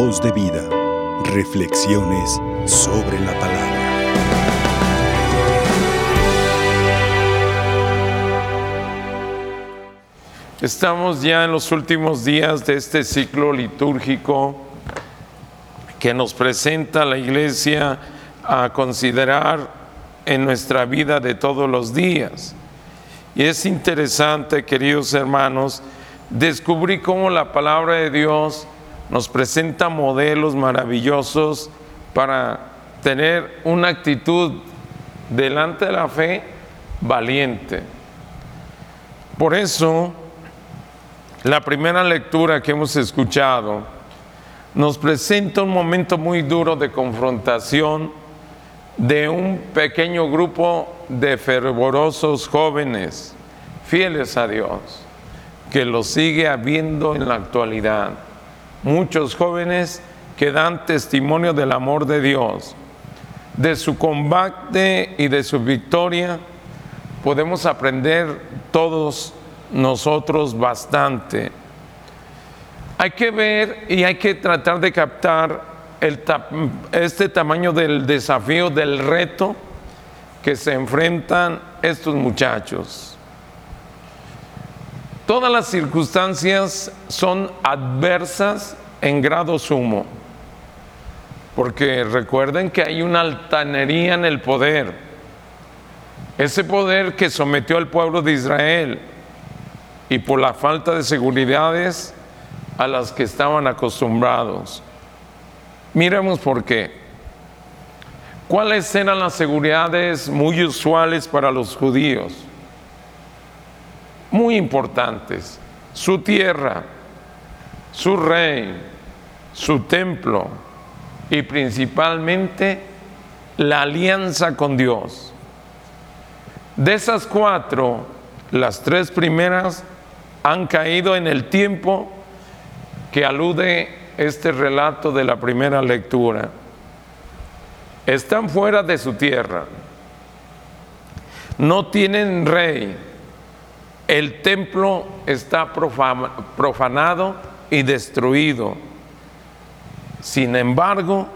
Voz de vida. Reflexiones sobre la palabra. Estamos ya en los últimos días de este ciclo litúrgico que nos presenta la iglesia a considerar en nuestra vida de todos los días. Y es interesante, queridos hermanos, descubrir cómo la palabra de Dios nos presenta modelos maravillosos para tener una actitud delante de la fe valiente. Por eso, la primera lectura que hemos escuchado nos presenta un momento muy duro de confrontación de un pequeño grupo de fervorosos jóvenes fieles a Dios, que lo sigue habiendo en la actualidad. Muchos jóvenes que dan testimonio del amor de Dios, de su combate y de su victoria, podemos aprender todos nosotros bastante. Hay que ver y hay que tratar de captar este tamaño del desafío, del reto que se enfrentan estos muchachos. Todas las circunstancias son adversas en grado sumo, porque recuerden que hay una altanería en el poder, ese poder que sometió al pueblo de Israel y por la falta de seguridades a las que estaban acostumbrados. Miremos por qué. ¿Cuáles eran las seguridades muy usuales para los judíos? Muy importantes. Su tierra, su rey, su templo y principalmente la alianza con Dios. De esas cuatro, las tres primeras han caído en el tiempo que alude este relato de la primera lectura. Están fuera de su tierra, no tienen rey, el templo está profanado y destruido. Sin embargo,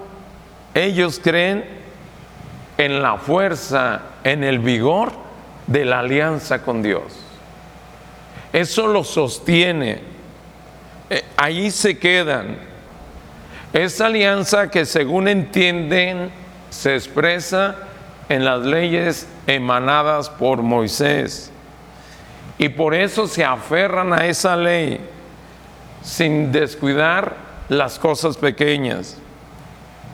ellos creen en la fuerza, en el vigor de la alianza con Dios. Eso lo sostiene. Eh, ahí se quedan esa alianza que según entienden se expresa en las leyes emanadas por Moisés. Y por eso se aferran a esa ley sin descuidar las cosas pequeñas,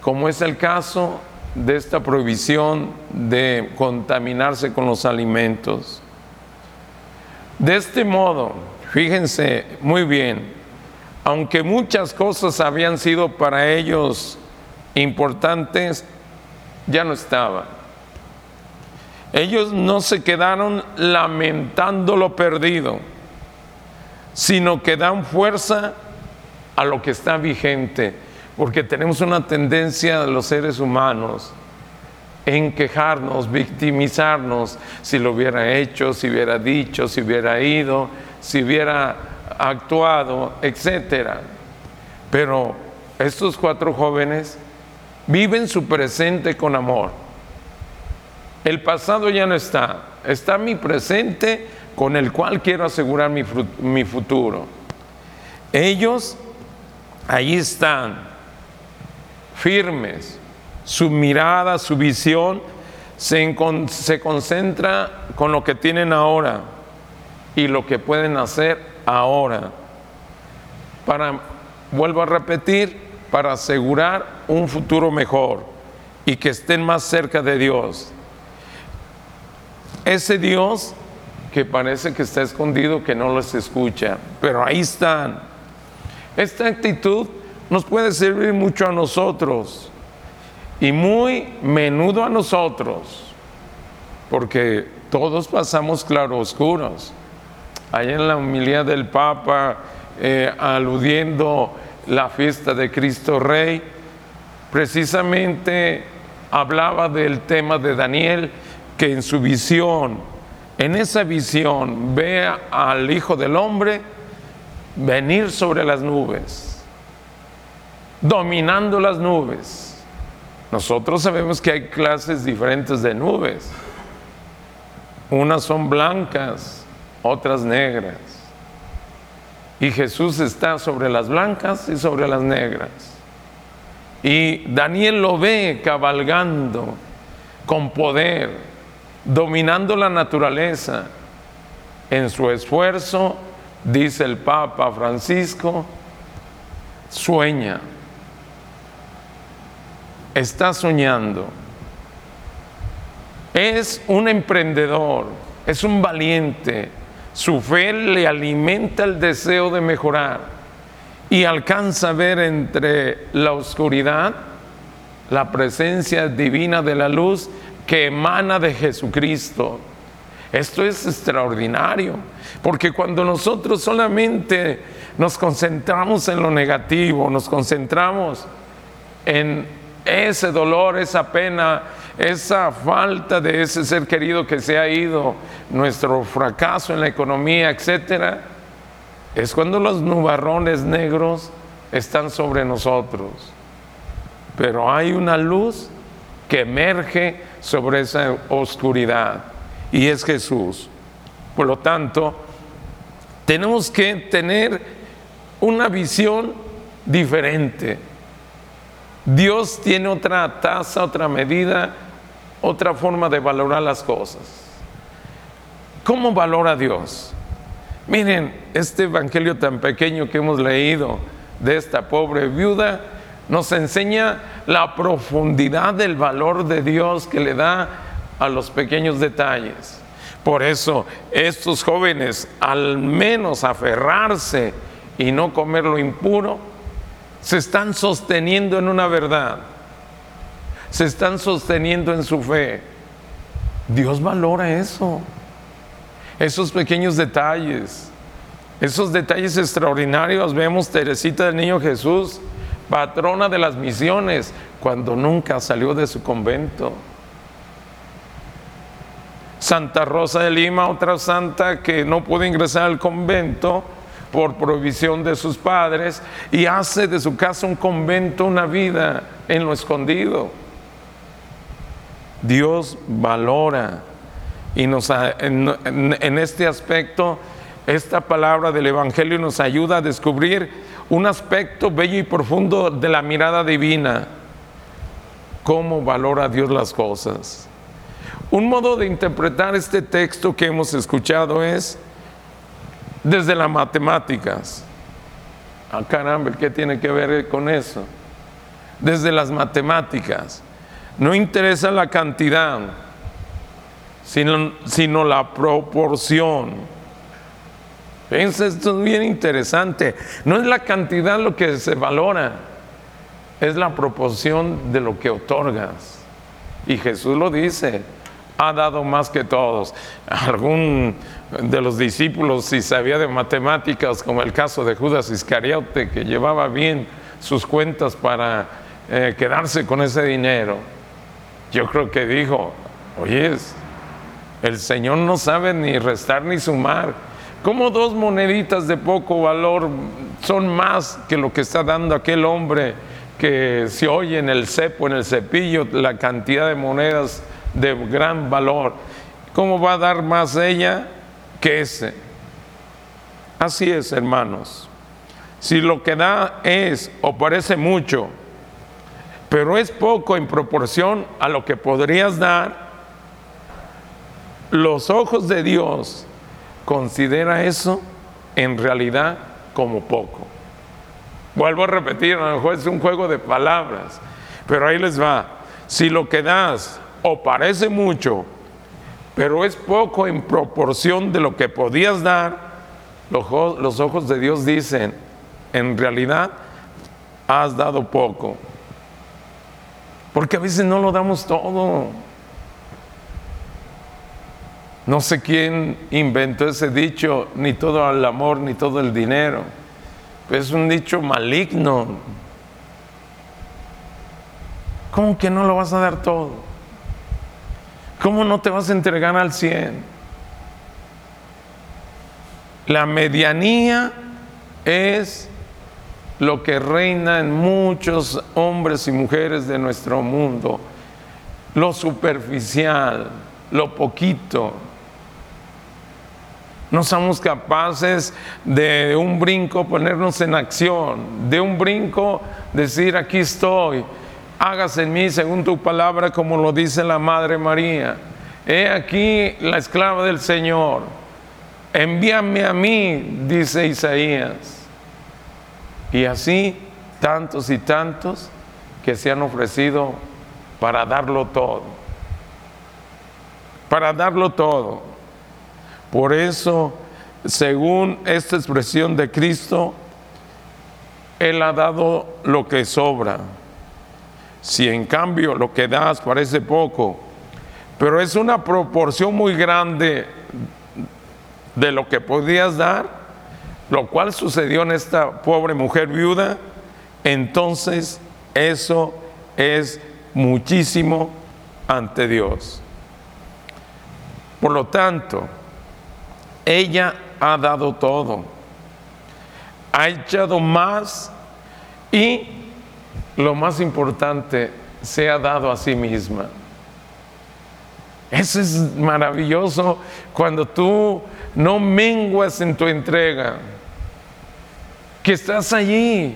como es el caso de esta prohibición de contaminarse con los alimentos. De este modo, fíjense muy bien, aunque muchas cosas habían sido para ellos importantes, ya no estaban. Ellos no se quedaron lamentando lo perdido, sino que dan fuerza a lo que está vigente, porque tenemos una tendencia de los seres humanos en quejarnos, victimizarnos, si lo hubiera hecho, si hubiera dicho, si hubiera ido, si hubiera actuado, etcétera. Pero estos cuatro jóvenes viven su presente con amor. El pasado ya no está, está mi presente con el cual quiero asegurar mi, futuro. Ellos ahí están, firmes, su mirada, su visión se, se concentra con lo que tienen ahora y lo que pueden hacer ahora. Para, vuelvo a repetir, para asegurar un futuro mejor y que estén más cerca de Dios. Ese Dios que parece que está escondido, que no los escucha, pero ahí están. Esta actitud nos puede servir mucho a nosotros y muy menudo a nosotros, porque todos pasamos claroscuros. Allá en la humildad del Papa, eh, aludiendo la fiesta de Cristo Rey, precisamente hablaba del tema de Daniel, que en su visión, en esa visión, ve al Hijo del Hombre venir sobre las nubes. dominando las nubes. Nosotros sabemos que hay clases diferentes de nubes. Unas son blancas, otras negras. Y Jesús está sobre las blancas y sobre las negras. Y Daniel lo ve cabalgando con poder, dominando la naturaleza. En su esfuerzo, dice el Papa Francisco, sueña, está soñando. Es un emprendedor, es un valiente. Su fe le alimenta el deseo de mejorar y alcanza a ver entre la oscuridad la presencia divina de la luz que emana de Jesucristo. Esto es extraordinario, porque cuando nosotros solamente nos concentramos en lo negativo, nos concentramos en ese dolor, esa pena, esa falta de ese ser querido que se ha ido, nuestro fracaso en la economía, etcétera, es cuando los nubarrones negros están sobre nosotros. Pero hay una luz que emerge sobre esa oscuridad y es Jesús. Por lo tanto, tenemos que tener una visión diferente. Dios tiene otra tasa, otra medida, otra forma de valorar las cosas. ¿Cómo valora Dios? Miren, este evangelio tan pequeño que hemos leído de esta pobre viuda nos enseña la profundidad del valor de Dios que le da a los pequeños detalles. Por eso estos jóvenes, al menos aferrarse y no comer lo impuro, se están sosteniendo en una verdad, se están sosteniendo en su fe. Dios valora eso, esos pequeños detalles, esos detalles extraordinarios. Vemos Teresita del Niño Jesús, patrona de las misiones, cuando nunca salió de su convento. Santa Rosa de Lima, otra santa que no pudo ingresar al convento por provisión de sus padres y hace de su casa un convento, una vida en lo escondido. Dios valora y nos, en, en este aspecto, esta palabra del Evangelio nos ayuda a descubrir un aspecto bello y profundo de la mirada divina. Cómo valora Dios las cosas. Un modo de interpretar este texto que hemos escuchado es desde las matemáticas. Ah, caramba, ¿qué tiene que ver con eso? Desde las matemáticas. No interesa la cantidad, sino, sino la proporción. Esto es bien interesante. No es la cantidad lo que se valora, es la proporción de lo que otorgas. Y Jesús lo dice, ha dado más que todos. Algún de los discípulos, si sabía de matemáticas, como el caso de Judas Iscariote, que llevaba bien sus cuentas para eh, quedarse con ese dinero, yo creo que dijo, oye, el Señor no sabe ni restar ni sumar. ¿Cómo dos moneditas de poco valor son más que lo que está dando aquel hombre que se oye en el cepo, en el cepillo, la cantidad de monedas de gran valor. ¿Cómo va a dar más ella que ese? Así es, hermanos. Si lo que da es o parece mucho, pero es poco en proporción a lo que podrías dar, los ojos de Dios considera eso en realidad como poco. Vuelvo a repetir, a lo mejor es un juego de palabras, pero ahí les va. Si lo que das o parece mucho, pero es poco en proporción de lo que podías dar, los, ojos de Dios dicen, en realidad has dado poco. Porque a veces no lo damos todo. No sé quién inventó ese dicho, ni todo el amor, ni todo el dinero. Es un dicho maligno. ¿Cómo que no lo vas a dar todo? ¿Cómo no te vas a entregar al 100? La medianía es lo que reina en muchos hombres y mujeres de nuestro mundo, lo superficial, lo poquito. No somos capaces de un brinco ponernos en acción, de un brinco decir aquí estoy, hágase en mí según tu palabra como lo dice la Madre María. He aquí la esclava del Señor, envíame a mí, dice Isaías. Y así tantos y tantos que se han ofrecido para darlo todo. Para darlo todo. Por eso, según esta expresión de Cristo, Él ha dado lo que sobra. Si en cambio lo que das parece poco, pero es una proporción muy grande de lo que podías dar, lo cual sucedió en esta pobre mujer viuda, entonces eso es muchísimo ante Dios. Por lo tanto, ella ha dado todo, ha echado más y lo más importante, se ha dado a sí misma. Eso es maravilloso cuando tú no menguas en tu entrega que estás allí,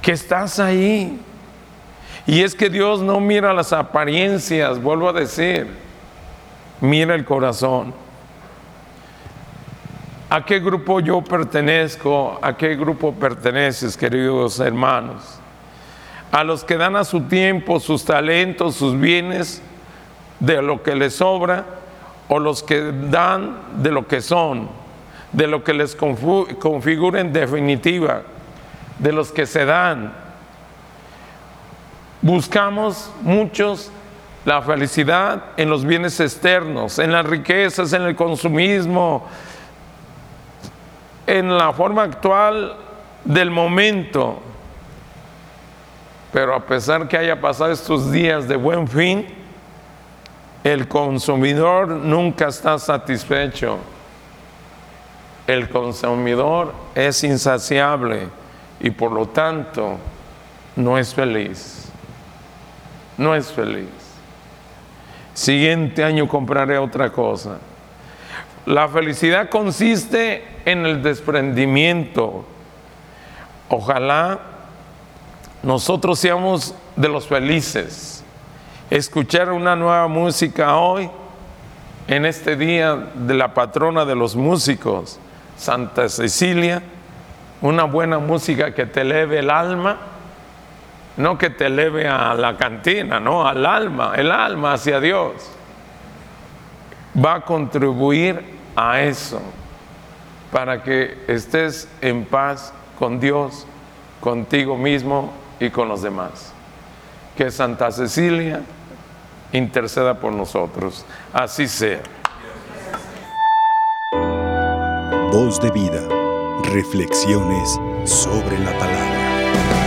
que estás ahí. Y es que Dios no mira las apariencias, vuelvo a decir, mira el corazón. ¿A qué grupo yo pertenezco? ¿A qué grupo perteneces, queridos hermanos? A los que dan a su tiempo, sus talentos, sus bienes, de lo que les sobra, o los que dan de lo que son de lo que les configura en definitiva, de los que se dan. Buscamos muchos la felicidad en los bienes externos, en las riquezas, en el consumismo, en la forma actual del momento. Pero a pesar que haya pasado estos días de buen fin, el consumidor nunca está satisfecho el consumidor es insaciable y por lo tanto no es feliz. No es feliz. Siguiente año compraré otra cosa. La felicidad consiste en el desprendimiento. Ojalá nosotros seamos de los felices. Escuchar una nueva música hoy, en este día de la patrona de los músicos Santa Cecilia, una buena música que te eleve el alma, no que te eleve a la cantina, no, al alma, el alma hacia Dios. Va a contribuir a eso, para que estés en paz con Dios, contigo mismo y con los demás. Que Santa Cecilia interceda por nosotros. Así sea. Voz de vida. Reflexiones sobre la palabra.